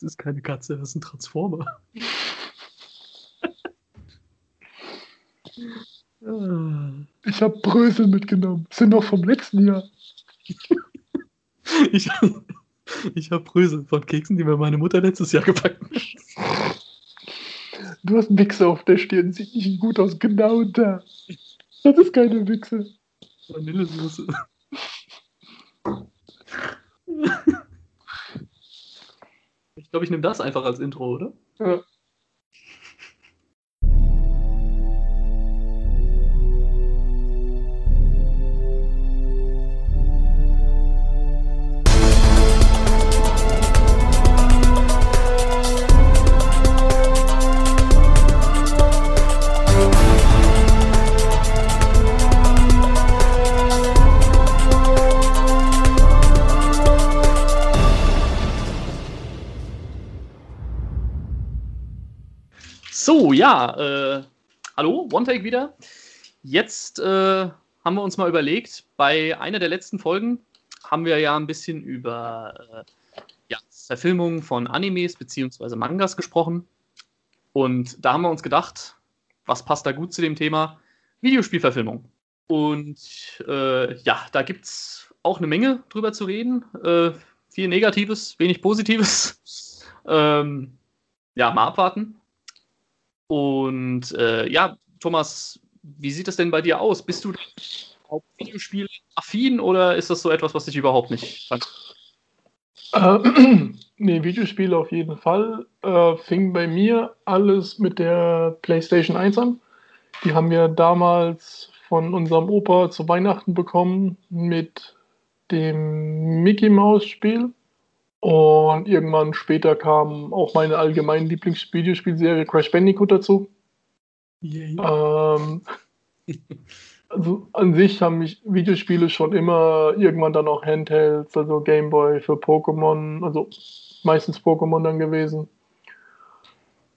Das ist keine Katze, das ist ein Transformer. Ich habe Brösel mitgenommen. Sind noch vom letzten Jahr. ich ich habe Brösel von Keksen, die mir meine Mutter letztes Jahr gepackt hat. Du hast einen Wichser auf der Stirn. Sieht nicht gut aus. Genau da. Das ist keine Wichse. Vanillesoße. Ich glaube, ich nehme das einfach als Intro, oder? Ja. So, ja, äh, hallo, One Take wieder. Jetzt äh, haben wir uns mal überlegt, bei einer der letzten Folgen haben wir ja ein bisschen über äh, ja, Verfilmungen von Animes bzw. Mangas gesprochen. Und da haben wir uns gedacht, was passt da gut zu dem Thema? Videospielverfilmung. Und äh, ja, da gibt es auch eine Menge drüber zu reden. Äh, viel Negatives, wenig Positives. ähm, ja, mal abwarten. Und äh, ja, Thomas, wie sieht das denn bei dir aus? Bist du auch Videospiel-affin oder ist das so etwas, was dich überhaupt nicht fand? Äh, nee, Videospiele auf jeden Fall. Äh, fing bei mir alles mit der PlayStation 1 an. Die haben wir damals von unserem Opa zu Weihnachten bekommen mit dem Mickey Mouse Spiel. Und irgendwann später kam auch meine allgemeine Lieblingsvideospielserie Crash Bandicoot dazu. Yeah. Ähm, also an sich haben mich Videospiele schon immer irgendwann dann auch Handhelds, also Gameboy für Pokémon, also meistens Pokémon dann gewesen.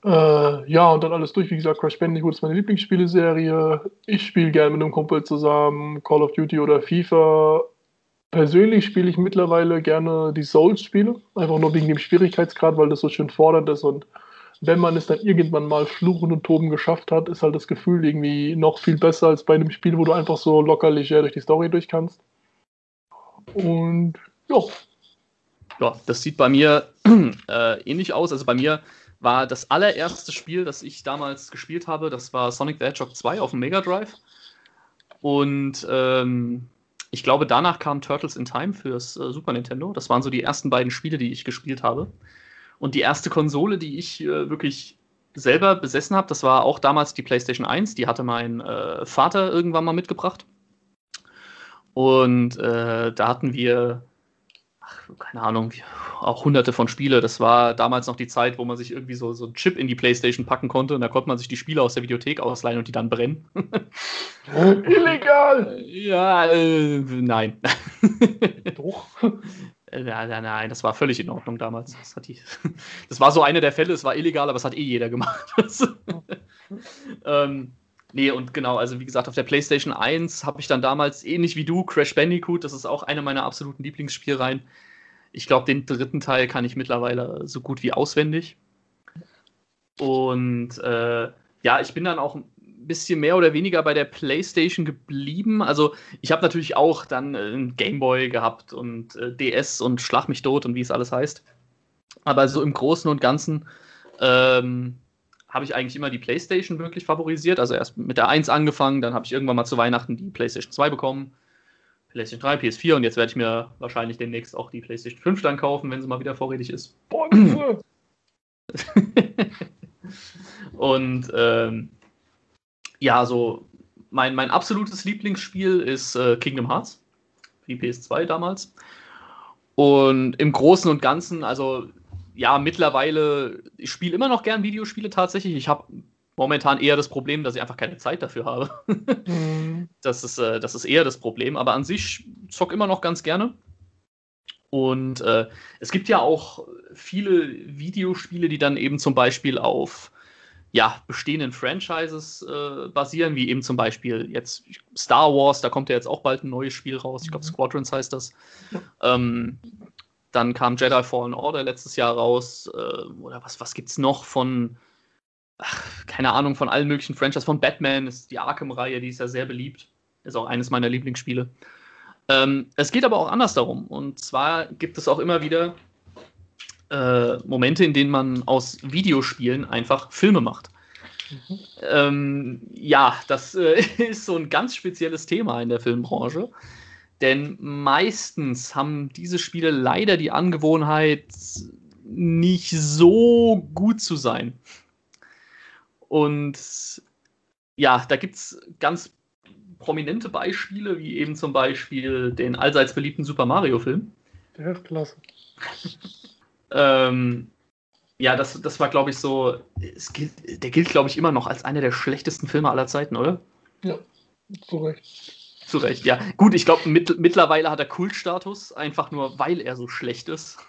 Äh, ja, und dann alles durch. Wie gesagt, Crash Bandicoot ist meine Lieblingsspieleserie. Ich spiele gerne mit einem Kumpel zusammen Call of Duty oder FIFA persönlich spiele ich mittlerweile gerne die Souls-Spiele, einfach nur wegen dem Schwierigkeitsgrad, weil das so schön fordernd ist und wenn man es dann irgendwann mal fluchen und toben geschafft hat, ist halt das Gefühl irgendwie noch viel besser als bei einem Spiel, wo du einfach so locker leger durch die Story durch kannst. Und ja. Ja, das sieht bei mir äh, ähnlich aus. Also bei mir war das allererste Spiel, das ich damals gespielt habe, das war Sonic the Hedgehog 2 auf dem Mega Drive. Und ähm, ich glaube, danach kam Turtles in Time fürs äh, Super Nintendo. Das waren so die ersten beiden Spiele, die ich gespielt habe. Und die erste Konsole, die ich äh, wirklich selber besessen habe, das war auch damals die PlayStation 1. Die hatte mein äh, Vater irgendwann mal mitgebracht. Und äh, da hatten wir ach, keine Ahnung, auch hunderte von Spiele. Das war damals noch die Zeit, wo man sich irgendwie so, so einen Chip in die Playstation packen konnte und da konnte man sich die Spiele aus der Videothek ausleihen und die dann brennen. Illegal! Ja, äh, nein. Doch. Nein, nein, nein, das war völlig in Ordnung damals. Das, die, das war so eine der Fälle, es war illegal, aber es hat eh jeder gemacht. ähm, Nee, und genau, also wie gesagt, auf der PlayStation 1 habe ich dann damals, ähnlich wie du, Crash Bandicoot, das ist auch eine meiner absoluten Lieblingsspielreihen. Ich glaube, den dritten Teil kann ich mittlerweile so gut wie auswendig. Und äh, ja, ich bin dann auch ein bisschen mehr oder weniger bei der PlayStation geblieben. Also ich habe natürlich auch dann äh, Gameboy gehabt und äh, DS und Schlag mich tot und wie es alles heißt. Aber so im Großen und Ganzen ähm, habe ich eigentlich immer die PlayStation wirklich favorisiert. Also erst mit der 1 angefangen, dann habe ich irgendwann mal zu Weihnachten die PlayStation 2 bekommen. PlayStation 3, PS4 und jetzt werde ich mir wahrscheinlich demnächst auch die PlayStation 5 dann kaufen, wenn sie mal wieder vorrätig ist. und ähm, ja, so mein, mein absolutes Lieblingsspiel ist äh, Kingdom Hearts, wie PS2 damals. Und im Großen und Ganzen, also ja, mittlerweile, ich spiele immer noch gern Videospiele tatsächlich. Ich habe momentan eher das Problem, dass ich einfach keine Zeit dafür habe. mhm. das, ist, äh, das ist eher das Problem. Aber an sich zock immer noch ganz gerne. Und äh, es gibt ja auch viele Videospiele, die dann eben zum Beispiel auf ja, bestehenden Franchises äh, basieren, wie eben zum Beispiel jetzt Star Wars, da kommt ja jetzt auch bald ein neues Spiel raus. Ich glaube, mhm. Squadrons heißt das. Ähm, dann kam Jedi Fallen Order letztes Jahr raus. Äh, oder was, was gibt's noch von, ach, keine Ahnung, von allen möglichen Franchises. Von Batman ist die Arkham-Reihe, die ist ja sehr beliebt. Ist auch eines meiner Lieblingsspiele. Ähm, es geht aber auch anders darum. Und zwar gibt es auch immer wieder äh, Momente, in denen man aus Videospielen einfach Filme macht. Mhm. Ähm, ja, das äh, ist so ein ganz spezielles Thema in der Filmbranche. Denn meistens haben diese Spiele leider die Angewohnheit, nicht so gut zu sein. Und ja, da gibt es ganz prominente Beispiele, wie eben zum Beispiel den allseits beliebten Super Mario-Film. Der ist klasse. ähm, ja, das, das war, glaube ich, so. Gilt, der gilt, glaube ich, immer noch als einer der schlechtesten Filme aller Zeiten, oder? Ja, zu Recht. Zu Recht, ja. Gut, ich glaube, mit, mittlerweile hat er Kultstatus, einfach nur, weil er so schlecht ist.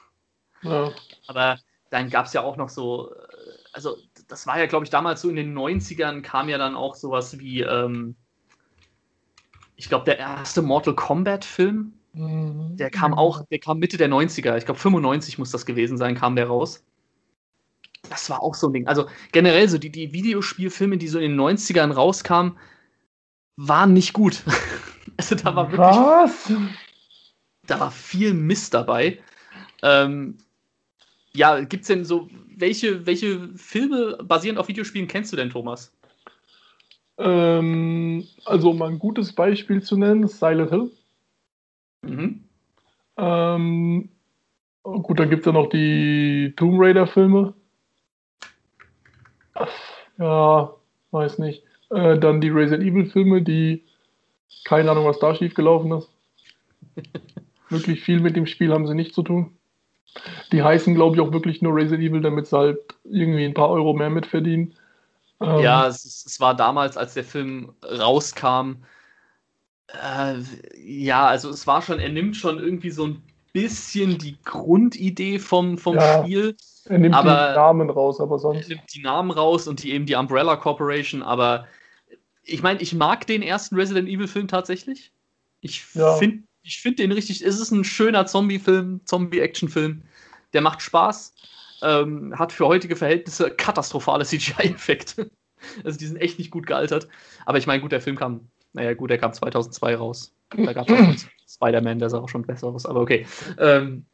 Ja. Aber dann gab es ja auch noch so. Äh, also, das war ja, glaube ich, damals so in den 90ern kam ja dann auch sowas wie. Ähm, ich glaube, der erste Mortal Kombat-Film, mhm. der kam auch, der kam Mitte der 90er, ich glaube 95 muss das gewesen sein, kam der raus. Das war auch so ein Ding. Also generell so die, die Videospielfilme, die so in den 90ern rauskamen, waren nicht gut. also da war wirklich. Was? Da war viel Mist dabei. Ähm, ja, gibt's denn so, welche, welche Filme basierend auf Videospielen kennst du denn, Thomas? Ähm, also, um ein gutes Beispiel zu nennen, Silent Hill. Mhm. Ähm, gut, dann gibt es ja noch die Tomb Raider-Filme. Ja, weiß nicht. Äh, dann die Resident Evil-Filme, die keine Ahnung, was da schiefgelaufen ist. wirklich viel mit dem Spiel haben sie nicht zu tun. Die heißen, glaube ich, auch wirklich nur Resident Evil, damit sie halt irgendwie ein paar Euro mehr mitverdienen. Ähm, ja, es, es, war damals, als der Film rauskam. Äh, ja, also es war schon, er nimmt schon irgendwie so ein bisschen die Grundidee vom, vom ja, Spiel. Er nimmt aber, die Namen raus, aber sonst. Er nimmt die Namen raus und die eben die Umbrella Corporation, aber ich meine, ich mag den ersten Resident Evil Film tatsächlich. Ich ja. finde ich find den richtig, es ist ein schöner Zombie-Film, Zombie-Action-Film. Der macht Spaß ähm, hat für heutige Verhältnisse katastrophale CGI-Effekte. Also die sind echt nicht gut gealtert. Aber ich meine, gut, der Film kam, naja gut, der kam 2002 raus. Da gab es Spider-Man, der sah auch schon besser aus, aber okay. Ähm,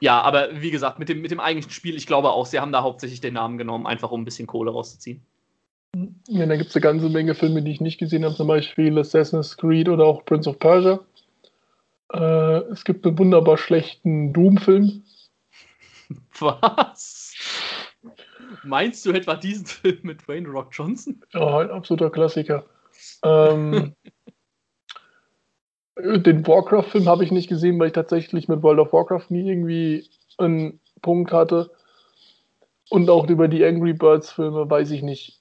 ja, aber wie gesagt, mit dem, mit dem eigentlichen Spiel, ich glaube auch, sie haben da hauptsächlich den Namen genommen, einfach um ein bisschen Kohle rauszuziehen. Ja, da gibt es eine ganze Menge Filme, die ich nicht gesehen habe, zum Beispiel Assassin's Creed oder auch Prince of Persia. Äh, es gibt einen wunderbar schlechten Doom-Film, Was? Meinst du etwa diesen Film mit Wayne Rock Johnson? Ja, ein absoluter Klassiker. Ähm, den Warcraft-Film habe ich nicht gesehen, weil ich tatsächlich mit World of Warcraft nie irgendwie einen Punkt hatte. Und auch über die Angry Birds-Filme weiß ich nicht.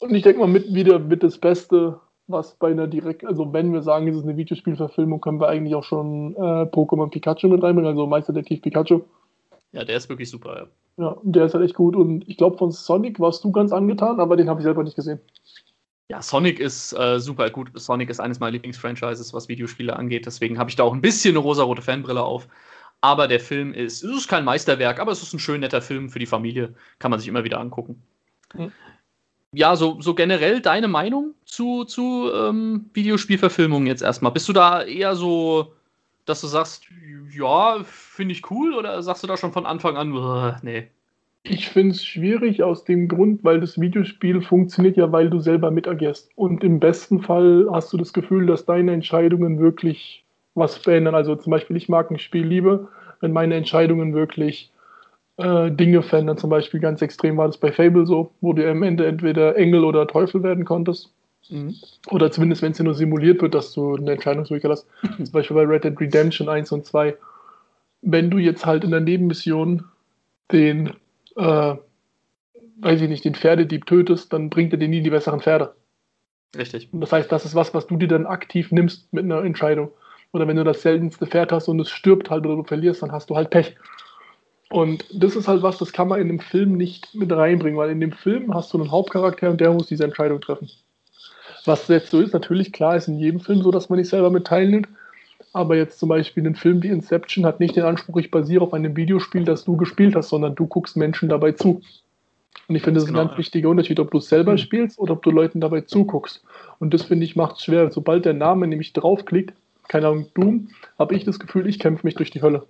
Und ich denke mal, mit wieder mit das Beste, was bei einer direkt, also wenn wir sagen, es ist eine Videospielverfilmung, können wir eigentlich auch schon äh, Pokémon Pikachu mit reinbringen, also Meisterdetektiv Pikachu. Ja, der ist wirklich super, ja. Ja, der ist halt echt gut. Und ich glaube, von Sonic warst du ganz angetan, aber den habe ich selber nicht gesehen. Ja, Sonic ist äh, super gut. Sonic ist eines meiner Lieblingsfranchises, was Videospiele angeht. Deswegen habe ich da auch ein bisschen eine rosarote Fanbrille auf. Aber der Film ist, es ist kein Meisterwerk, aber es ist ein schön netter Film für die Familie. Kann man sich immer wieder angucken. Mhm. Ja, so, so generell deine Meinung zu, zu ähm, Videospielverfilmungen jetzt erstmal. Bist du da eher so dass du sagst, ja, finde ich cool, oder sagst du da schon von Anfang an, nee? Ich finde es schwierig aus dem Grund, weil das Videospiel funktioniert ja, weil du selber mitagierst. Und im besten Fall hast du das Gefühl, dass deine Entscheidungen wirklich was verändern. Also zum Beispiel, ich mag ein Spiel lieber, wenn meine Entscheidungen wirklich äh, Dinge verändern. Zum Beispiel ganz extrem war das bei Fable so, wo du am Ende entweder Engel oder Teufel werden konntest. Mhm. Oder zumindest, wenn es nur simuliert wird, dass du eine Entscheidungsmöglichkeit hast. Zum Beispiel bei Red Dead Redemption 1 und 2. Wenn du jetzt halt in der Nebenmission den, äh, weiß ich nicht, den Pferdedieb tötest, dann bringt er dir nie die besseren Pferde. Richtig. Und das heißt, das ist was, was du dir dann aktiv nimmst mit einer Entscheidung. Oder wenn du das seltenste Pferd hast und es stirbt halt oder du verlierst, dann hast du halt Pech. Und das ist halt was, das kann man in dem Film nicht mit reinbringen, weil in dem Film hast du einen Hauptcharakter und der muss diese Entscheidung treffen. Was jetzt so ist, natürlich klar ist in jedem Film so, dass man nicht selber mit teilnimmt. Aber jetzt zum Beispiel ein Film wie Inception hat nicht den Anspruch, ich basiere auf einem Videospiel, das du gespielt hast, sondern du guckst Menschen dabei zu. Und ich finde, das ist genau, ein ganz wichtiger Unterschied, ob du es selber mhm. spielst oder ob du Leuten dabei zuguckst. Und das finde ich macht es schwer. Sobald der Name nämlich draufklickt, keine Ahnung, Doom, habe ich das Gefühl, ich kämpfe mich durch die Hölle.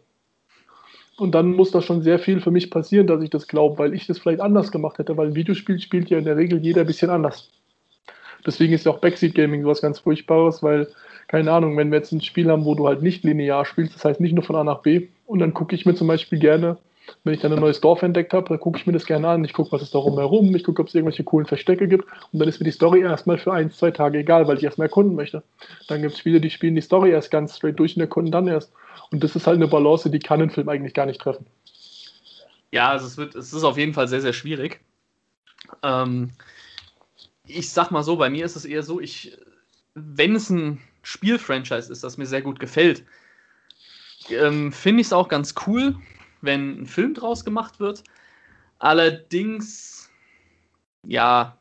Und dann muss da schon sehr viel für mich passieren, dass ich das glaube, weil ich das vielleicht anders gemacht hätte, weil ein Videospiel spielt ja in der Regel jeder ein bisschen anders. Deswegen ist ja auch Backseat Gaming sowas ganz Furchtbares, weil, keine Ahnung, wenn wir jetzt ein Spiel haben, wo du halt nicht linear spielst, das heißt nicht nur von A nach B, und dann gucke ich mir zum Beispiel gerne, wenn ich dann ein neues Dorf entdeckt habe, dann gucke ich mir das gerne an. Ich gucke, was ist da rumherum, ich gucke, ob es irgendwelche coolen Verstecke gibt, und dann ist mir die Story erstmal für ein, zwei Tage egal, weil ich erstmal erkunden möchte. Dann gibt es Spiele, die spielen die Story erst ganz straight durch und erkunden dann erst. Und das ist halt eine Balance, die kann ein Film eigentlich gar nicht treffen. Ja, also es, wird, es ist auf jeden Fall sehr, sehr schwierig. Ähm, ich sag mal so, bei mir ist es eher so, ich, wenn es ein Spielfranchise ist, das mir sehr gut gefällt, ähm, finde ich es auch ganz cool, wenn ein Film draus gemacht wird. Allerdings, ja,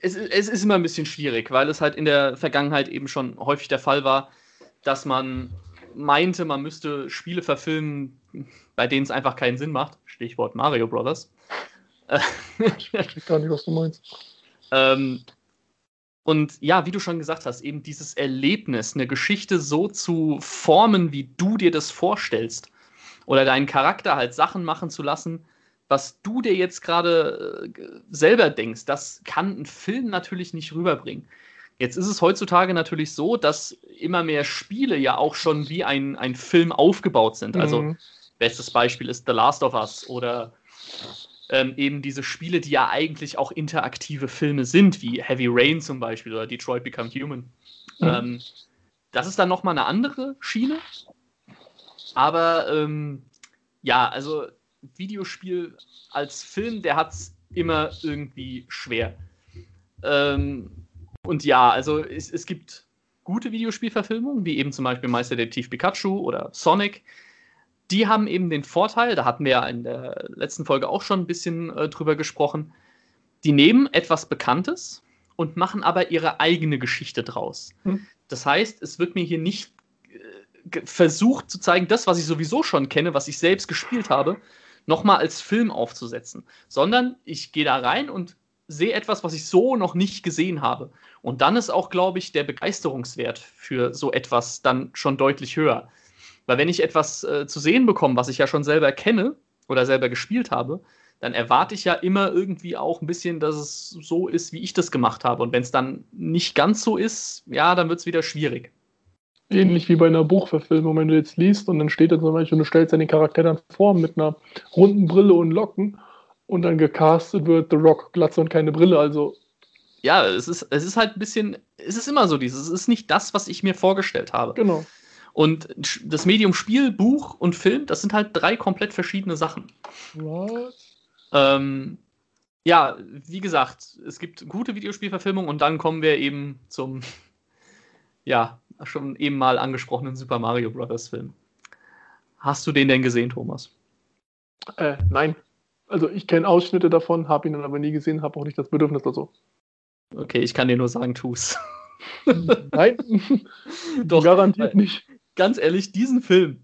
es, es ist immer ein bisschen schwierig, weil es halt in der Vergangenheit eben schon häufig der Fall war, dass man meinte, man müsste Spiele verfilmen, bei denen es einfach keinen Sinn macht. Stichwort Mario Brothers. ich weiß gar nicht, was du meinst. Ähm, und ja, wie du schon gesagt hast, eben dieses Erlebnis, eine Geschichte so zu formen, wie du dir das vorstellst. Oder deinen Charakter halt Sachen machen zu lassen, was du dir jetzt gerade äh, selber denkst, das kann ein Film natürlich nicht rüberbringen. Jetzt ist es heutzutage natürlich so, dass immer mehr Spiele ja auch schon wie ein, ein Film aufgebaut sind. Also mhm. bestes Beispiel ist The Last of Us oder ähm, eben diese Spiele, die ja eigentlich auch interaktive Filme sind, wie Heavy Rain zum Beispiel oder Detroit Become Human. Mhm. Ähm, das ist dann nochmal eine andere Schiene. Aber ähm, ja, also Videospiel als Film, der hat es immer irgendwie schwer. Ähm, und ja, also es, es gibt gute Videospielverfilmungen, wie eben zum Beispiel Meisterdetektiv Pikachu oder Sonic. Die haben eben den Vorteil, da hatten wir ja in der letzten Folge auch schon ein bisschen äh, drüber gesprochen, die nehmen etwas Bekanntes und machen aber ihre eigene Geschichte draus. Hm. Das heißt, es wird mir hier nicht äh, versucht zu zeigen, das, was ich sowieso schon kenne, was ich selbst gespielt habe, nochmal als Film aufzusetzen, sondern ich gehe da rein und sehe etwas, was ich so noch nicht gesehen habe. Und dann ist auch, glaube ich, der Begeisterungswert für so etwas dann schon deutlich höher. Weil wenn ich etwas äh, zu sehen bekomme, was ich ja schon selber kenne oder selber gespielt habe, dann erwarte ich ja immer irgendwie auch ein bisschen, dass es so ist, wie ich das gemacht habe. Und wenn es dann nicht ganz so ist, ja, dann wird es wieder schwierig. Ähnlich wie bei einer Buchverfilmung, wenn du jetzt liest und dann steht da zum Beispiel, du stellst deinen Charakter dann vor mit einer runden Brille und Locken und dann gecastet wird The Rock, Glatze und keine Brille. Also ja, es ist, es ist halt ein bisschen, es ist immer so dieses, es ist nicht das, was ich mir vorgestellt habe. Genau. Und das Medium Spiel, Buch und Film, das sind halt drei komplett verschiedene Sachen. Was? Ähm, ja, wie gesagt, es gibt gute Videospielverfilmungen und dann kommen wir eben zum, ja, schon eben mal angesprochenen Super Mario Bros. Film. Hast du den denn gesehen, Thomas? Äh, nein. Also ich kenne Ausschnitte davon, habe ihn dann aber nie gesehen, habe auch nicht das Bedürfnis dazu. Okay, ich kann dir nur sagen, tu's. Nein, doch. Garantiert nicht. Ganz ehrlich, diesen Film,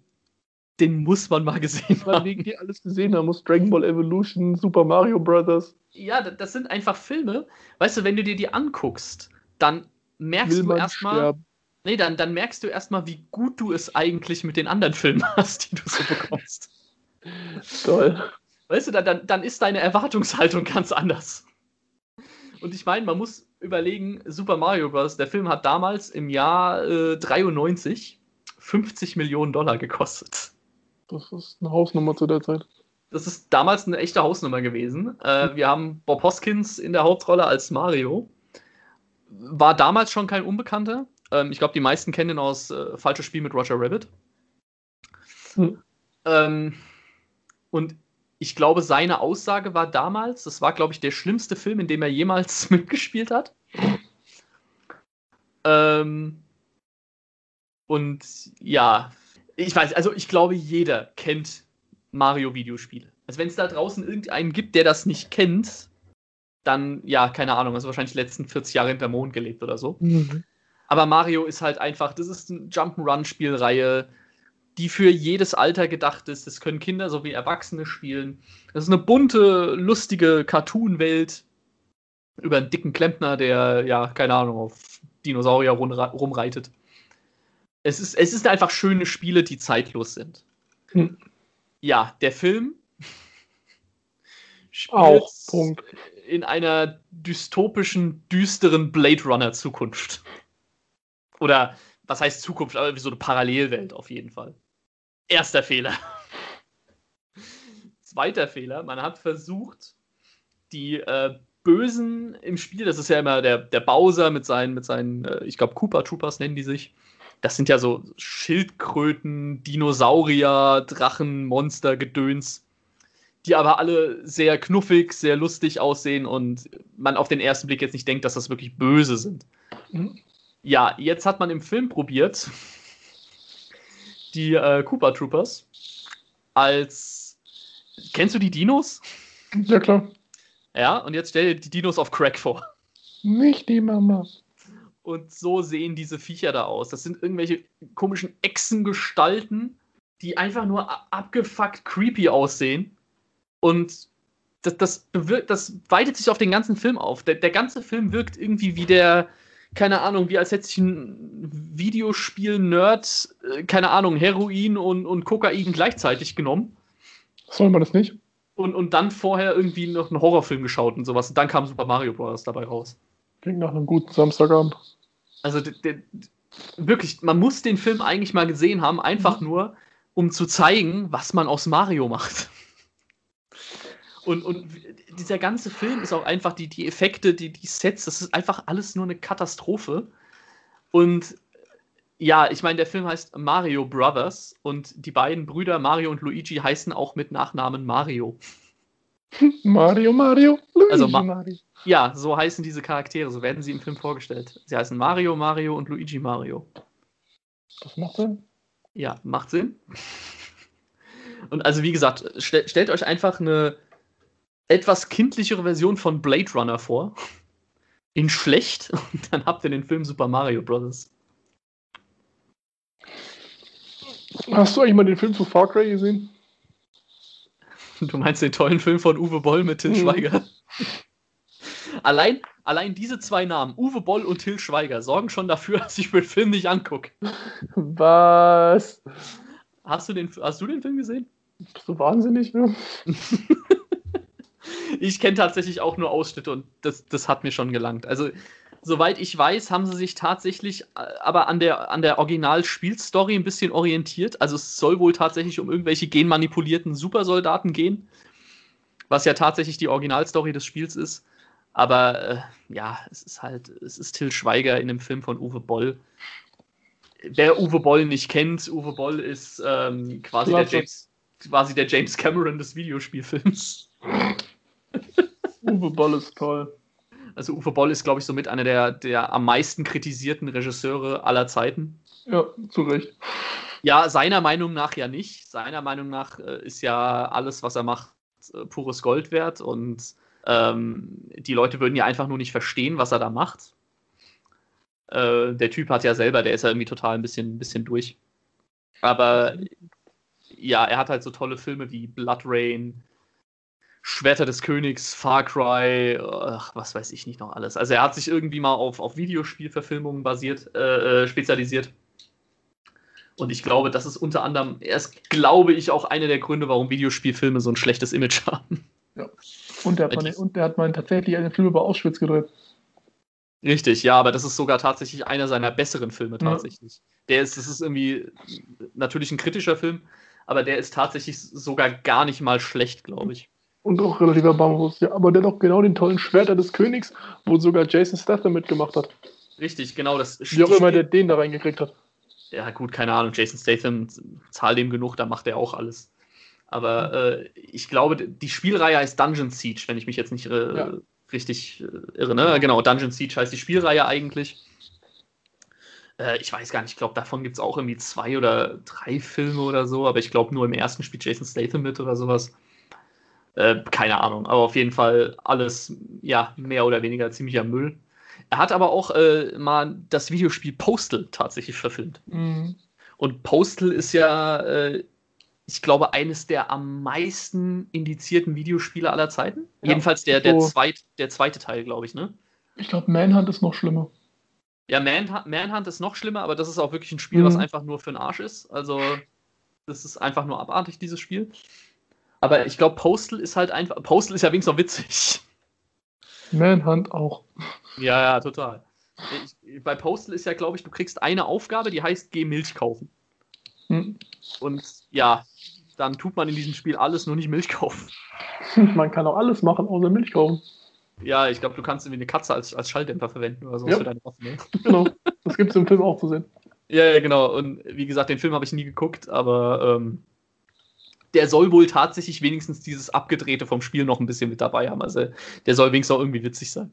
den muss man mal gesehen man haben. Wegen dir alles gesehen haben muss. Dragon Ball Evolution, Super Mario Brothers. Ja, das sind einfach Filme. Weißt du, wenn du dir die anguckst, dann merkst Will du erstmal. Nee, dann, dann merkst du erstmal, wie gut du es eigentlich mit den anderen Filmen hast, die du so bekommst. Toll. Weißt du, dann, dann ist deine Erwartungshaltung ganz anders. Und ich meine, man muss überlegen, Super Mario Bros., der Film hat damals im Jahr äh, 93 50 Millionen Dollar gekostet. Das ist eine Hausnummer zu der Zeit. Das ist damals eine echte Hausnummer gewesen. Äh, wir haben Bob Hoskins in der Hauptrolle als Mario. War damals schon kein Unbekannter. Ähm, ich glaube, die meisten kennen ihn aus äh, Falsches Spiel mit Roger Rabbit. Hm. Ähm, und ich glaube, seine Aussage war damals, das war, glaube ich, der schlimmste Film, in dem er jemals mitgespielt hat. Ähm, und ja, ich weiß, also ich glaube, jeder kennt Mario-Videospiele. Also wenn es da draußen irgendeinen gibt, der das nicht kennt, dann, ja, keine Ahnung, also wahrscheinlich die letzten 40 Jahre hinter Mond gelebt oder so. Mhm. Aber Mario ist halt einfach, das ist eine Jump'n'Run-Spielreihe, die für jedes Alter gedacht ist. Das können Kinder sowie Erwachsene spielen. Das ist eine bunte, lustige Cartoon-Welt über einen dicken Klempner, der, ja, keine Ahnung, auf Dinosaurier rumreitet. Es ist, es ist einfach schöne Spiele, die zeitlos sind. Hm. Ja, der Film spielt Auch, Punkt. in einer dystopischen, düsteren Blade Runner Zukunft. Oder was heißt Zukunft, aber wie so eine Parallelwelt auf jeden Fall. Erster Fehler. Zweiter Fehler, man hat versucht, die äh, Bösen im Spiel, das ist ja immer der, der Bowser mit seinen, mit seinen äh, ich glaube, Cooper Troopers nennen die sich. Das sind ja so Schildkröten, Dinosaurier, Drachen, Monster, Gedöns, die aber alle sehr knuffig, sehr lustig aussehen und man auf den ersten Blick jetzt nicht denkt, dass das wirklich böse sind. Mhm. Ja, jetzt hat man im Film probiert, die äh, Cooper Troopers als. Kennst du die Dinos? Ja, klar. Ja, und jetzt stell dir die Dinos auf Crack vor. Nicht die Mama. Und so sehen diese Viecher da aus. Das sind irgendwelche komischen Echsengestalten, die einfach nur abgefuckt creepy aussehen. Und das, das, bewirkt, das weitet sich auf den ganzen Film auf. Der, der ganze Film wirkt irgendwie wie der, keine Ahnung, wie als hätte sich ein Videospiel-Nerd, äh, keine Ahnung, Heroin und, und Kokain gleichzeitig genommen. Soll man das nicht? Und, und dann vorher irgendwie noch einen Horrorfilm geschaut und sowas. Und dann kam Super Mario Bros. dabei raus. Klingt nach einem guten Samstagabend. Also der, der, wirklich, man muss den Film eigentlich mal gesehen haben, einfach mhm. nur, um zu zeigen, was man aus Mario macht. Und, und dieser ganze Film ist auch einfach, die, die Effekte, die, die Sets, das ist einfach alles nur eine Katastrophe. Und ja, ich meine, der Film heißt Mario Brothers und die beiden Brüder Mario und Luigi heißen auch mit Nachnamen Mario. Mario, Mario, Luigi, also Ma Mario. Ja, so heißen diese Charaktere, so werden sie im Film vorgestellt. Sie heißen Mario, Mario und Luigi Mario. Das macht Sinn. Ja, macht Sinn. Und also, wie gesagt, stell, stellt euch einfach eine etwas kindlichere Version von Blade Runner vor. In schlecht. Und dann habt ihr den Film Super Mario Bros. Hast du eigentlich mal den Film zu Far Cry gesehen? Du meinst den tollen Film von Uwe Boll mit Till hm. Schweiger? allein, allein diese zwei Namen, Uwe Boll und Till Schweiger, sorgen schon dafür, dass ich mir den Film nicht angucke. Was? Hast du den, hast du den Film gesehen? Bist du wahnsinnig, ne? ich kenne tatsächlich auch nur Ausschnitte und das, das hat mir schon gelangt. Also, soweit ich weiß, haben sie sich tatsächlich äh, aber an der, an der Original-Spielstory ein bisschen orientiert. Also, es soll wohl tatsächlich um irgendwelche genmanipulierten Supersoldaten gehen, was ja tatsächlich die Originalstory des Spiels ist. Aber äh, ja, es ist halt, es ist Till Schweiger in dem Film von Uwe Boll. Wer Uwe Boll nicht kennt, Uwe Boll ist ähm, quasi, der James, quasi der James Cameron des Videospielfilms. Uwe Boll ist toll. Also Uwe Boll ist, glaube ich, somit einer der, der am meisten kritisierten Regisseure aller Zeiten. Ja, zu Recht. Ja, seiner Meinung nach ja nicht. Seiner Meinung nach äh, ist ja alles, was er macht, äh, pures Gold wert und ähm, die Leute würden ja einfach nur nicht verstehen, was er da macht. Äh, der Typ hat ja selber, der ist ja irgendwie total ein bisschen, ein bisschen durch. Aber ja, er hat halt so tolle Filme wie Blood Rain, Schwerter des Königs, Far Cry, ach, was weiß ich nicht noch alles. Also er hat sich irgendwie mal auf, auf Videospielverfilmungen basiert, äh, äh spezialisiert. Und ich glaube, das ist unter anderem, erst glaube ich, auch einer der Gründe, warum Videospielfilme so ein schlechtes Image haben. Ja. Und der, hat man, und der hat mal tatsächlich einen Film über Auschwitz gedreht. Richtig, ja, aber das ist sogar tatsächlich einer seiner besseren Filme tatsächlich. Ja. Der ist, das ist irgendwie natürlich ein kritischer Film, aber der ist tatsächlich sogar gar nicht mal schlecht, glaube ich. Und auch relativ erbarmungslos, ja. Aber auch genau den tollen Schwerter des Königs, wo sogar Jason Statham mitgemacht hat. Richtig, genau. Das Wie auch immer der den da reingekriegt hat. Ja, gut, keine Ahnung. Jason Statham, zahl dem genug, da macht er auch alles. Aber äh, ich glaube, die Spielreihe heißt Dungeon Siege, wenn ich mich jetzt nicht äh, ja. richtig äh, irre. Ne? Genau, Dungeon Siege heißt die Spielreihe eigentlich. Äh, ich weiß gar nicht, ich glaube, davon gibt es auch irgendwie zwei oder drei Filme oder so, aber ich glaube, nur im ersten spielt Jason Statham mit oder sowas. Äh, keine Ahnung, aber auf jeden Fall alles, ja, mehr oder weniger ziemlicher Müll. Er hat aber auch äh, mal das Videospiel Postal tatsächlich verfilmt. Mhm. Und Postal ist ja, äh, ich glaube, eines der am meisten indizierten Videospiele aller Zeiten. Ja, Jedenfalls der, der, zweit, der zweite Teil, glaube ich, ne? Ich glaube, Manhunt ist noch schlimmer. Ja, Manhunt, Manhunt ist noch schlimmer, aber das ist auch wirklich ein Spiel, mhm. was einfach nur für den Arsch ist. Also, das ist einfach nur abartig, dieses Spiel. Aber ich glaube, Postal ist halt einfach. Postal ist ja wenigstens noch witzig. Manhunt auch. Ja, ja, total. Ich, bei Postal ist ja, glaube ich, du kriegst eine Aufgabe, die heißt, geh Milch kaufen. Hm. Und ja, dann tut man in diesem Spiel alles, nur nicht Milch kaufen. Man kann auch alles machen, außer Milch kaufen. Ja, ich glaube, du kannst irgendwie eine Katze als, als Schalldämpfer verwenden oder so ja. für deine Waffe. Ne? Genau, das gibt es im Film auch zu sehen. Ja, ja, genau. Und wie gesagt, den Film habe ich nie geguckt, aber ähm, der soll wohl tatsächlich wenigstens dieses Abgedrehte vom Spiel noch ein bisschen mit dabei haben. Also der soll wenigstens auch irgendwie witzig sein.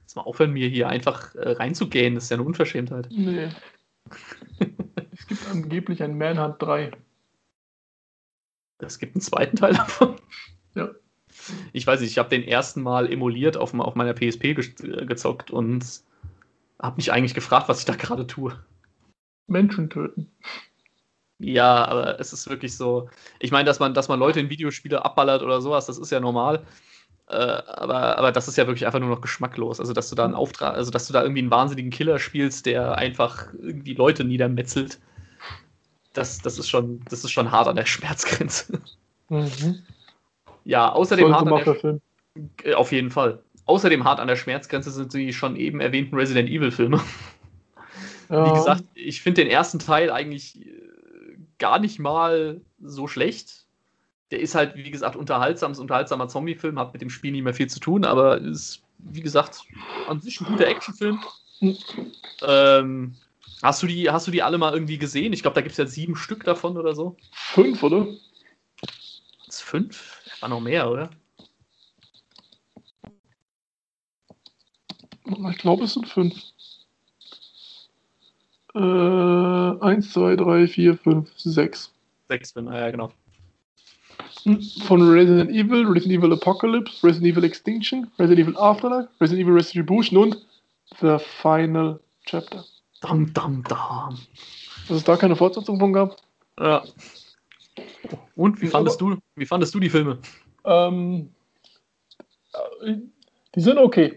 Jetzt mal aufhören, mir hier einfach äh, reinzugehen, das ist ja eine Unverschämtheit. Nee. es gibt angeblich ein Manhunt 3. Es gibt einen zweiten Teil davon. Ja. Ich weiß nicht, ich habe den ersten Mal emuliert auf, auf meiner PSP ge äh, gezockt und habe mich eigentlich gefragt, was ich da gerade tue. Menschen töten. Ja, aber es ist wirklich so. Ich meine, dass man, dass man Leute in Videospiele abballert oder sowas, das ist ja normal. Äh, aber, aber das ist ja wirklich einfach nur noch geschmacklos. Also, dass du da einen Auftrag, also dass du da irgendwie einen wahnsinnigen Killer spielst, der einfach irgendwie Leute niedermetzelt, das, das ist schon, das ist schon hart an der Schmerzgrenze. Mhm. Ja, außerdem hart an der, äh, auf jeden Fall. Außerdem hart an der Schmerzgrenze sind die schon eben erwähnten Resident Evil Filme. Ja. Wie gesagt, ich finde den ersten Teil eigentlich äh, gar nicht mal so schlecht. Der ist halt, wie gesagt, unterhaltsam, ist unterhaltsamer Zombie-Film, hat mit dem Spiel nicht mehr viel zu tun, aber ist, wie gesagt, an sich ein guter Actionfilm. Ähm, hast, du die, hast du die alle mal irgendwie gesehen? Ich glaube, da gibt es ja sieben Stück davon oder so. Fünf, oder? Das fünf? War noch mehr, oder? Ich glaube, es sind fünf. Äh, 1, 2, 3, 4, 5, 6. 6 bin, ah, ja, genau. Von Resident Evil, Resident Evil Apocalypse, Resident Evil Extinction, Resident Evil Afterlife, Resident Evil Retribution und The Final Chapter. Dam, dam, dam. Dass es da keine Fortsetzung von gab? Ja. Und wie fandest du, wie fandest du die Filme? Ähm, die sind okay.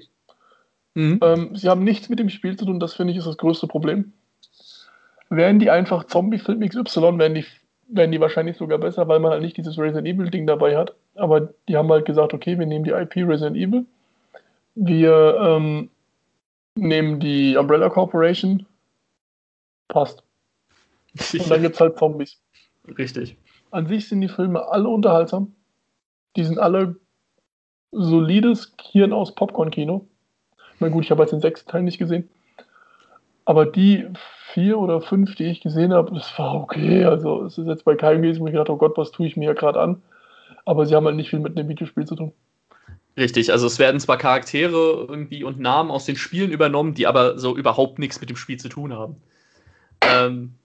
Mhm. Ähm, sie haben nichts mit dem Spiel zu tun, das finde ich ist das größte Problem. Wären die einfach Zombie-Film XY, wären die, wären die wahrscheinlich sogar besser, weil man halt nicht dieses Resident Evil-Ding dabei hat. Aber die haben halt gesagt, okay, wir nehmen die IP Resident Evil, wir ähm, nehmen die Umbrella Corporation, passt. Und dann gibt es halt Zombies. Richtig. An sich sind die Filme alle unterhaltsam. Die sind alle solides Hirn aus Popcorn-Kino. Na gut, ich habe jetzt den sechsten Teil nicht gesehen. Aber die vier oder fünf, die ich gesehen habe, das war okay. Also es ist jetzt bei keinem gewesen, wo ich gedacht oh Gott, was tue ich mir gerade an. Aber sie haben halt nicht viel mit einem Videospiel zu tun. Richtig, also es werden zwar Charaktere irgendwie und Namen aus den Spielen übernommen, die aber so überhaupt nichts mit dem Spiel zu tun haben. Ähm,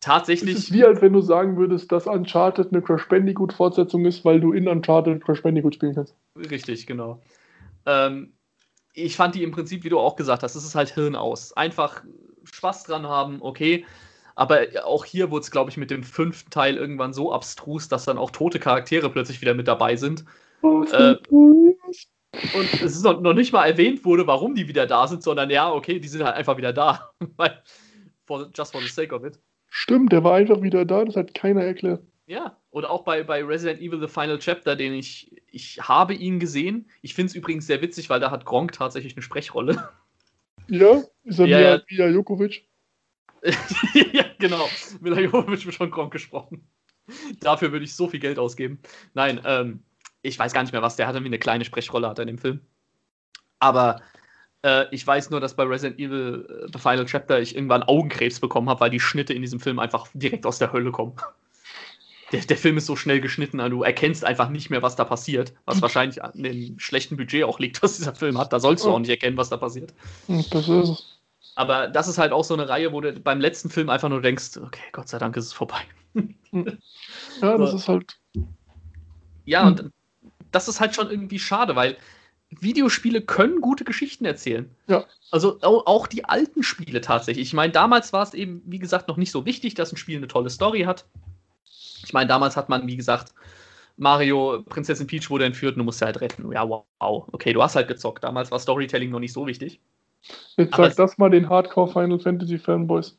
tatsächlich. Es ist wie, als wenn du sagen würdest, dass Uncharted eine Crash Bandicoot-Fortsetzung ist, weil du in Uncharted Crash Bandicoot spielen kannst. Richtig, genau. Ähm, ich fand die im Prinzip, wie du auch gesagt hast, es ist halt Hirn aus. Einfach Spaß dran haben, okay. Aber auch hier wurde es, glaube ich, mit dem fünften Teil irgendwann so abstrus, dass dann auch tote Charaktere plötzlich wieder mit dabei sind. Oh, äh, und es ist noch, noch, nicht mal erwähnt wurde, warum die wieder da sind, sondern ja, okay, die sind halt einfach wieder da. for, just for the sake of it. Stimmt, der war einfach wieder da, das hat keiner erklärt. Ja, oder auch bei, bei Resident Evil The Final Chapter, den ich, ich habe ihn gesehen. Ich finde es übrigens sehr witzig, weil da hat Gronk tatsächlich eine Sprechrolle. Ja, ist er ja, Mila, Jokovic? ja, genau. Mila Jokovic wird schon Gronk gesprochen. Dafür würde ich so viel Geld ausgeben. Nein, ähm, ich weiß gar nicht mehr, was der hatte, wie eine kleine Sprechrolle hat er in dem Film. Aber äh, ich weiß nur, dass bei Resident Evil äh, The Final Chapter ich irgendwann Augenkrebs bekommen habe, weil die Schnitte in diesem Film einfach direkt aus der Hölle kommen. Der, der, Film ist so schnell geschnitten, also du erkennst einfach nicht mehr, was da passiert. Was wahrscheinlich an dem schlechten Budget auch liegt, was dieser Film hat. Da sollst du auch nicht erkennen, was da passiert. Das ist es. Aber das ist halt auch so eine Reihe, wo du beim letzten Film einfach nur denkst, okay, Gott sei Dank ist es vorbei. Ja, das ist halt. Ja, und das ist halt schon irgendwie schade, weil Videospiele können gute Geschichten erzählen. Ja. Also auch die alten Spiele tatsächlich. Ich meine, damals war es eben, wie gesagt, noch nicht so wichtig, dass ein Spiel eine tolle Story hat. Ich meine, damals hat man, wie gesagt, Mario, Prinzessin Peach wurde entführt und du musst sie halt retten. Ja, wow. Okay, du hast halt gezockt. Damals war Storytelling noch nicht so wichtig. Jetzt sag das mal den Hardcore Final Fantasy Fanboys.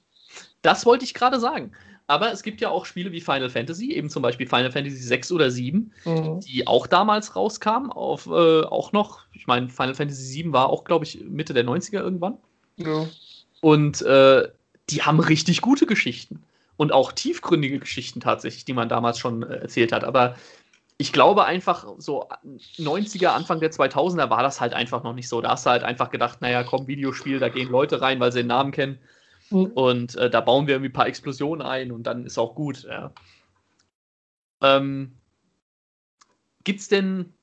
Das wollte ich gerade sagen. Aber es gibt ja auch Spiele wie Final Fantasy, eben zum Beispiel Final Fantasy 6 oder 7, mhm. die auch damals rauskamen, auf äh, auch noch, ich meine, Final Fantasy 7 war auch, glaube ich, Mitte der 90er irgendwann. Ja. Und äh, die haben richtig gute Geschichten. Und auch tiefgründige Geschichten tatsächlich, die man damals schon äh, erzählt hat. Aber ich glaube einfach, so 90er, Anfang der 2000er war das halt einfach noch nicht so. Da hast du halt einfach gedacht, naja, komm, Videospiel, da gehen Leute rein, weil sie den Namen kennen. Mhm. Und äh, da bauen wir irgendwie ein paar Explosionen ein und dann ist auch gut. Ja. Ähm, Gibt es denn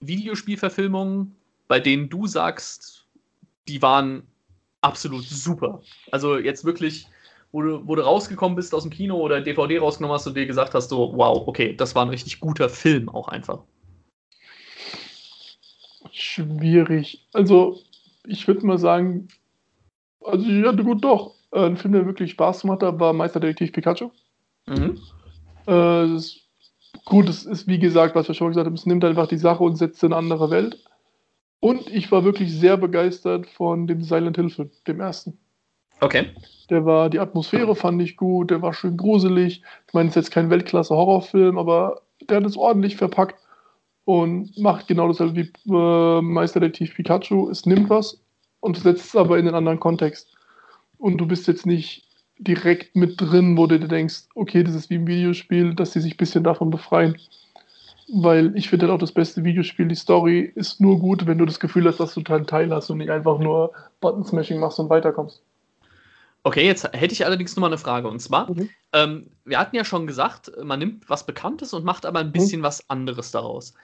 Videospielverfilmungen, bei denen du sagst, die waren absolut super? Also jetzt wirklich, wo du, wo du rausgekommen bist aus dem Kino oder DVD rausgenommen hast und dir gesagt hast, so, wow, okay, das war ein richtig guter Film auch einfach. Schwierig. Also, ich würde mal sagen, also ja, gut, doch. Äh, ein Film, der wirklich Spaß gemacht hat, war Meisterdetektiv Pikachu. Mhm. Äh, ist, gut, es ist wie gesagt, was wir schon gesagt haben, es nimmt einfach die Sache und setzt in eine andere Welt. Und ich war wirklich sehr begeistert von dem Silent Hill Film, dem ersten. Okay. Der war, die Atmosphäre fand ich gut, der war schön gruselig. Ich meine, es ist jetzt kein Weltklasse-Horrorfilm, aber der hat es ordentlich verpackt und macht genau dasselbe wie äh, Meisterdetektiv Pikachu. Es nimmt was und setzt es aber in einen anderen Kontext. Und du bist jetzt nicht direkt mit drin, wo du dir denkst, okay, das ist wie ein Videospiel, dass sie sich ein bisschen davon befreien. Weil ich finde halt auch das beste Videospiel, die Story ist nur gut, wenn du das Gefühl hast, dass du einen Teil hast und nicht einfach nur Button-Smashing machst und weiterkommst. Okay, jetzt hätte ich allerdings nur mal eine Frage. Und zwar, mhm. ähm, wir hatten ja schon gesagt, man nimmt was Bekanntes und macht aber ein bisschen mhm. was anderes daraus